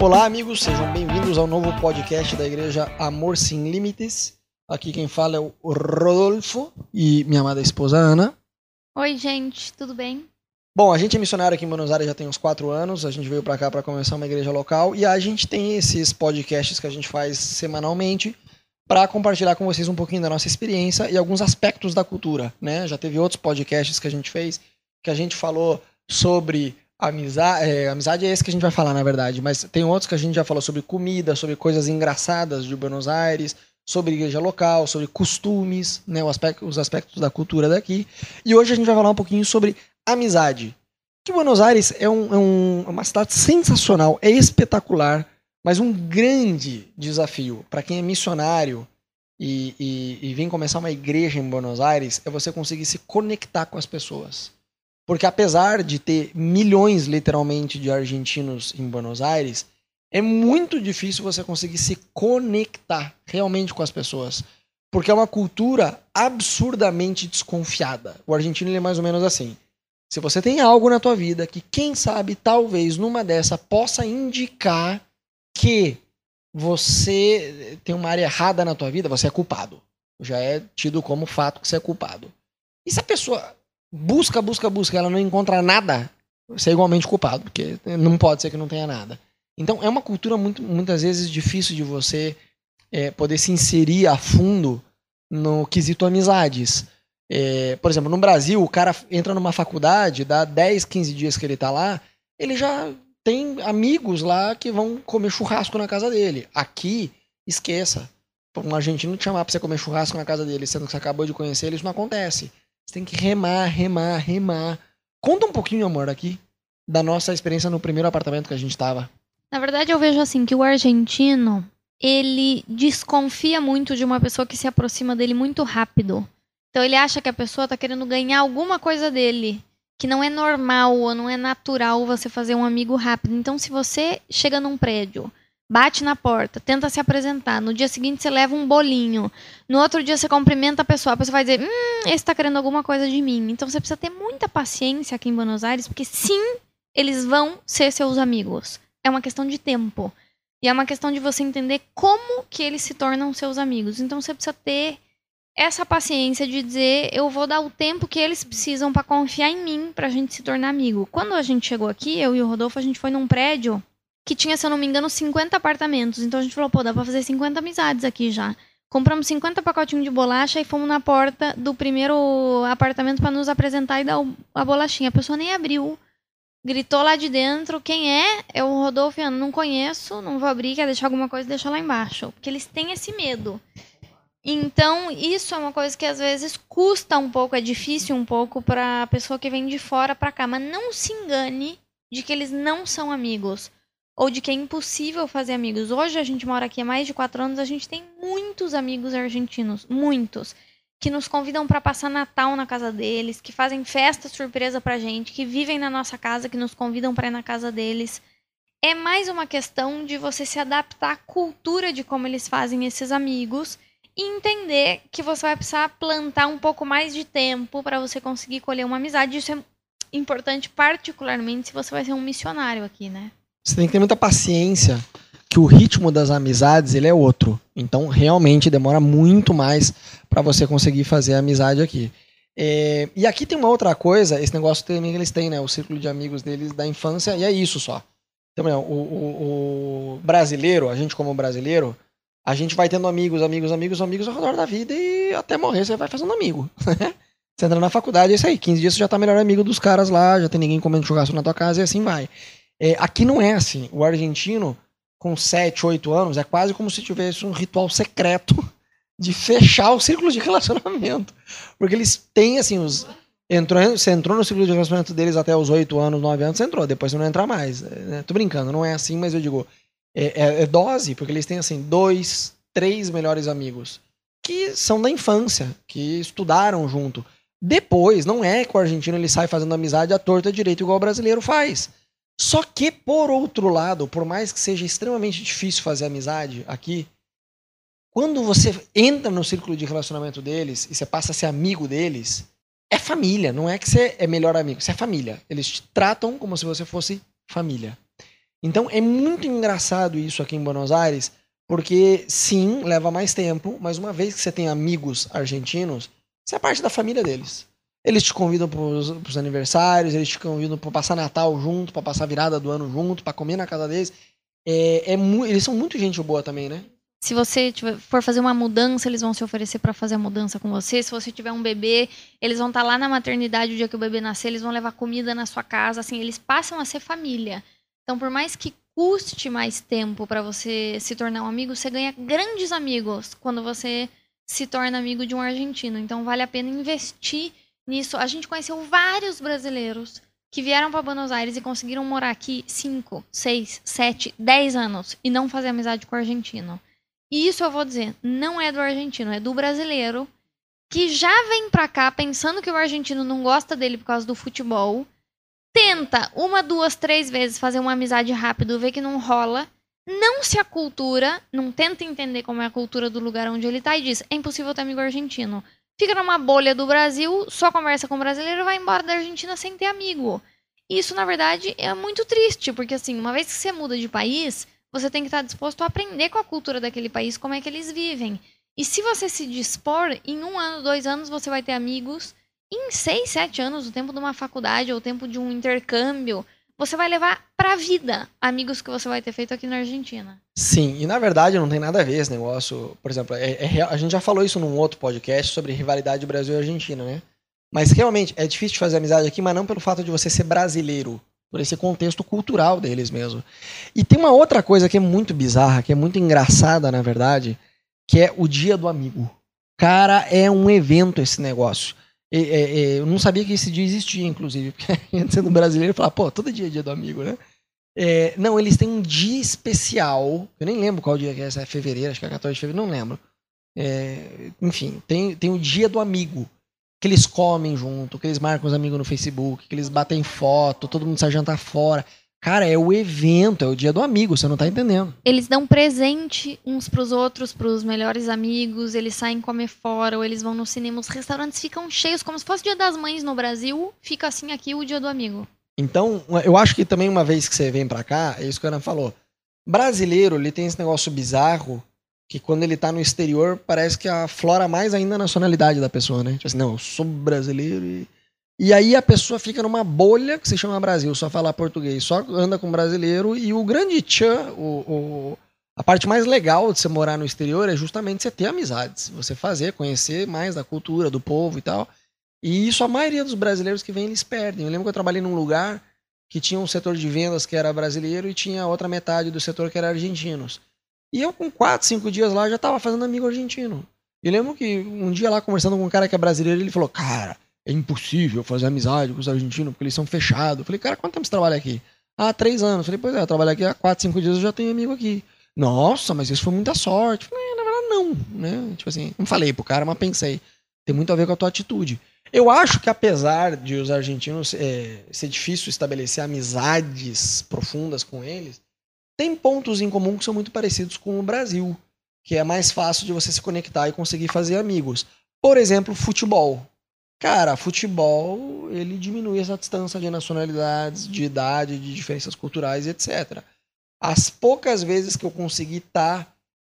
Olá, amigos, sejam bem-vindos ao novo podcast da Igreja Amor Sem Limites. Aqui quem fala é o Rodolfo e minha amada esposa Ana. Oi, gente, tudo bem? Bom, a gente é missionário aqui em Buenos Aires já tem uns quatro anos. A gente veio para cá para começar uma igreja local e a gente tem esses podcasts que a gente faz semanalmente para compartilhar com vocês um pouquinho da nossa experiência e alguns aspectos da cultura, né? Já teve outros podcasts que a gente fez que a gente falou sobre amizade, é, amizade é esse que a gente vai falar na verdade, mas tem outros que a gente já falou sobre comida, sobre coisas engraçadas de Buenos Aires, sobre igreja local, sobre costumes, né, aspecto, os aspectos da cultura daqui. E hoje a gente vai falar um pouquinho sobre amizade. Que Buenos Aires é, um, é, um, é uma cidade sensacional, é espetacular, mas um grande desafio para quem é missionário e, e, e vem começar uma igreja em Buenos Aires é você conseguir se conectar com as pessoas. Porque apesar de ter milhões, literalmente, de argentinos em Buenos Aires, é muito difícil você conseguir se conectar realmente com as pessoas. Porque é uma cultura absurdamente desconfiada. O argentino é mais ou menos assim. Se você tem algo na tua vida que, quem sabe, talvez numa dessa possa indicar que você tem uma área errada na tua vida, você é culpado. Já é tido como fato que você é culpado. E se a pessoa busca, busca, busca, ela não encontra nada, você é igualmente culpado, porque não pode ser que não tenha nada. Então é uma cultura muito, muitas vezes difícil de você é, poder se inserir a fundo no quesito amizades. É, por exemplo, no Brasil, o cara entra numa faculdade, dá 10, 15 dias que ele tá lá, ele já tem amigos lá que vão comer churrasco na casa dele. Aqui, esqueça. Um argentino te chamar pra você comer churrasco na casa dele, sendo que você acabou de conhecer ele, isso não acontece. Você tem que remar, remar, remar. Conta um pouquinho, amor, aqui, da nossa experiência no primeiro apartamento que a gente tava. Na verdade, eu vejo assim que o argentino, ele desconfia muito de uma pessoa que se aproxima dele muito rápido. Então ele acha que a pessoa está querendo ganhar alguma coisa dele, que não é normal ou não é natural você fazer um amigo rápido. Então se você chega num prédio, bate na porta, tenta se apresentar, no dia seguinte você leva um bolinho, no outro dia você cumprimenta a pessoa, a pessoa vai dizer, hum, esse está querendo alguma coisa de mim. Então você precisa ter muita paciência aqui em Buenos Aires, porque sim, eles vão ser seus amigos é uma questão de tempo. E é uma questão de você entender como que eles se tornam seus amigos. Então você precisa ter essa paciência de dizer, eu vou dar o tempo que eles precisam para confiar em mim pra gente se tornar amigo. Quando a gente chegou aqui, eu e o Rodolfo, a gente foi num prédio que tinha, se eu não me engano, 50 apartamentos. Então a gente falou, pô, dá pra fazer 50 amizades aqui já. Compramos 50 pacotinhos de bolacha e fomos na porta do primeiro apartamento para nos apresentar e dar a bolachinha. A pessoa nem abriu gritou lá de dentro, quem é? É o Rodolfo, eu não conheço, não vou abrir, quer deixar alguma coisa, deixa lá embaixo. Porque eles têm esse medo. Então, isso é uma coisa que às vezes custa um pouco, é difícil um pouco para a pessoa que vem de fora para cá. Mas não se engane de que eles não são amigos. Ou de que é impossível fazer amigos. Hoje a gente mora aqui há mais de quatro anos, a gente tem muitos amigos argentinos. Muitos que nos convidam para passar Natal na casa deles, que fazem festa surpresa pra gente, que vivem na nossa casa, que nos convidam para ir na casa deles. É mais uma questão de você se adaptar à cultura de como eles fazem esses amigos e entender que você vai precisar plantar um pouco mais de tempo para você conseguir colher uma amizade. Isso é importante, particularmente se você vai ser um missionário aqui, né? Você tem que ter muita paciência que o ritmo das amizades ele é outro. Então, realmente demora muito mais para você conseguir fazer amizade aqui. É, e aqui tem uma outra coisa, esse negócio também eles têm, né? O círculo de amigos deles da infância, e é isso só. Então, o, o, o brasileiro, a gente como brasileiro, a gente vai tendo amigos, amigos, amigos, amigos ao redor da vida e até morrer você vai fazendo amigo. você entra na faculdade, é isso aí. 15 dias você já tá melhor amigo dos caras lá, já tem ninguém comendo churrasco na tua casa e assim vai. É, aqui não é assim. O argentino, com 7, 8 anos, é quase como se tivesse um ritual secreto de fechar o círculo de relacionamento. Porque eles têm, assim, os. Entrou, você entrou no ciclo de relacionamento deles até os 8 anos, 9 anos, você entrou, depois você não entra mais. É, tô brincando, não é assim, mas eu digo, é, é, é, dose, porque eles têm, assim, dois, três melhores amigos que são da infância, que estudaram junto. Depois, não é que o argentino ele sai fazendo amizade à torta direito igual o brasileiro faz. Só que, por outro lado, por mais que seja extremamente difícil fazer amizade aqui, quando você entra no círculo de relacionamento deles e você passa a ser amigo deles, é família, não é que você é melhor amigo, você é família. Eles te tratam como se você fosse família. Então é muito engraçado isso aqui em Buenos Aires, porque sim, leva mais tempo, mas uma vez que você tem amigos argentinos, você é parte da família deles. Eles te convidam para os aniversários, eles te convidam para passar Natal junto, para passar virada do ano junto, para comer na casa deles. É, é eles são muito gente boa também, né? Se você tiver, for fazer uma mudança, eles vão se oferecer para fazer a mudança com você. Se você tiver um bebê, eles vão estar tá lá na maternidade o dia que o bebê nascer, eles vão levar comida na sua casa, assim, eles passam a ser família. Então, por mais que custe mais tempo para você se tornar um amigo, você ganha grandes amigos quando você se torna amigo de um argentino. Então, vale a pena investir nisso. A gente conheceu vários brasileiros que vieram para Buenos Aires e conseguiram morar aqui 5, 6, 7, 10 anos e não fazer amizade com o argentino. E isso eu vou dizer, não é do argentino, é do brasileiro que já vem para cá pensando que o argentino não gosta dele por causa do futebol tenta uma, duas, três vezes fazer uma amizade rápido, vê que não rola, não se acultura, não tenta entender como é a cultura do lugar onde ele tá e diz: é impossível ter amigo argentino. Fica numa bolha do Brasil, só conversa com o brasileiro vai embora da Argentina sem ter amigo. Isso, na verdade, é muito triste, porque assim, uma vez que você muda de país, você tem que estar disposto a aprender com a cultura daquele país, como é que eles vivem. E se você se dispor, em um ano, dois anos, você vai ter amigos em seis, sete anos, o tempo de uma faculdade ou o tempo de um intercâmbio, você vai levar para a vida amigos que você vai ter feito aqui na Argentina. Sim, e na verdade não tem nada a ver esse negócio. Por exemplo, é, é, a gente já falou isso num outro podcast sobre rivalidade Brasil e Argentina, né? Mas realmente é difícil de fazer amizade aqui, mas não pelo fato de você ser brasileiro, por esse contexto cultural deles mesmo. E tem uma outra coisa que é muito bizarra, que é muito engraçada, na verdade, que é o Dia do Amigo. Cara, é um evento esse negócio. É, é, eu não sabia que esse dia existia, inclusive, porque sendo brasileiro, falar, pô, todo dia é dia do amigo, né? É, não, eles têm um dia especial, eu nem lembro qual dia que é, é fevereiro, acho que é 14 de fevereiro, não lembro. É, enfim, tem, tem o dia do amigo, que eles comem junto, que eles marcam os amigos no Facebook, que eles batem foto, todo mundo sai jantar fora. Cara, é o evento, é o dia do amigo, você não tá entendendo. Eles dão presente uns pros outros, pros melhores amigos, eles saem comer fora, ou eles vão no cinema, os restaurantes ficam cheios, como se fosse o dia das mães no Brasil, fica assim aqui o dia do amigo. Então, eu acho que também uma vez que você vem pra cá, é isso que a Ana falou. Brasileiro, ele tem esse negócio bizarro, que quando ele tá no exterior, parece que aflora mais ainda a nacionalidade da pessoa, né? Tipo assim, não, eu sou brasileiro e e aí a pessoa fica numa bolha que se chama Brasil, só fala português, só anda com brasileiro. E o grande tchan, o, o, a parte mais legal de você morar no exterior é justamente você ter amizades, você fazer, conhecer mais da cultura, do povo e tal. E isso a maioria dos brasileiros que vêm, eles perdem. Eu lembro que eu trabalhei num lugar que tinha um setor de vendas que era brasileiro e tinha outra metade do setor que era argentinos. E eu, com quatro, cinco dias lá, já estava fazendo amigo argentino. E lembro que um dia lá, conversando com um cara que é brasileiro, ele falou: Cara, é impossível fazer amizade com os argentinos porque eles são fechados. Falei, cara, quanto tempo você trabalha aqui? Ah, três anos. Falei, pois é, eu trabalho aqui há quatro, cinco dias, eu já tenho amigo aqui. Nossa, mas isso foi muita sorte. Falei, é, na verdade, não, né? Tipo assim, não falei pro cara, mas pensei. Tem muito a ver com a tua atitude. Eu acho que apesar de os argentinos é, ser difícil estabelecer amizades profundas com eles, tem pontos em comum que são muito parecidos com o Brasil, que é mais fácil de você se conectar e conseguir fazer amigos. Por exemplo, futebol. Cara, futebol, ele diminui essa distância de nacionalidades, de idade, de diferenças culturais, etc. As poucas vezes que eu consegui estar tá,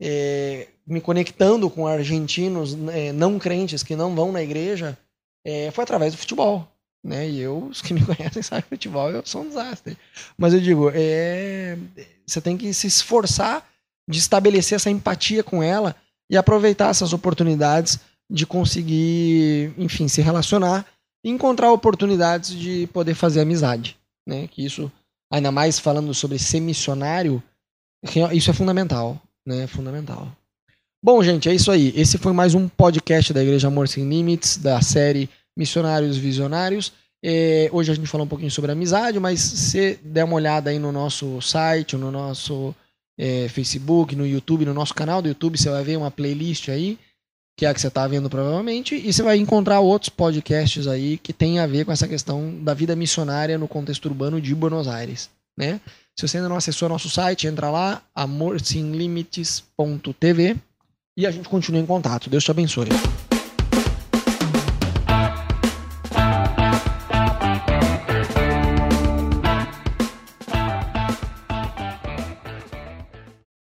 é, me conectando com argentinos é, não crentes que não vão na igreja, é, foi através do futebol. Né? E eu, os que me conhecem sabem futebol eu sou um desastre. Mas eu digo, é, você tem que se esforçar de estabelecer essa empatia com ela e aproveitar essas oportunidades de conseguir, enfim, se relacionar e encontrar oportunidades de poder fazer amizade, né? Que isso, ainda mais falando sobre ser missionário, isso é fundamental, né? É fundamental. Bom, gente, é isso aí. Esse foi mais um podcast da Igreja Amor Sem Limites, da série Missionários Visionários. É, hoje a gente falou um pouquinho sobre amizade, mas se der uma olhada aí no nosso site, no nosso é, Facebook, no YouTube, no nosso canal do YouTube, você vai ver uma playlist aí que é a que você está vendo provavelmente, e você vai encontrar outros podcasts aí que tem a ver com essa questão da vida missionária no contexto urbano de Buenos Aires, né? Se você ainda não acessou nosso site, entra lá, amorsemlimites.tv e a gente continua em contato. Deus te abençoe.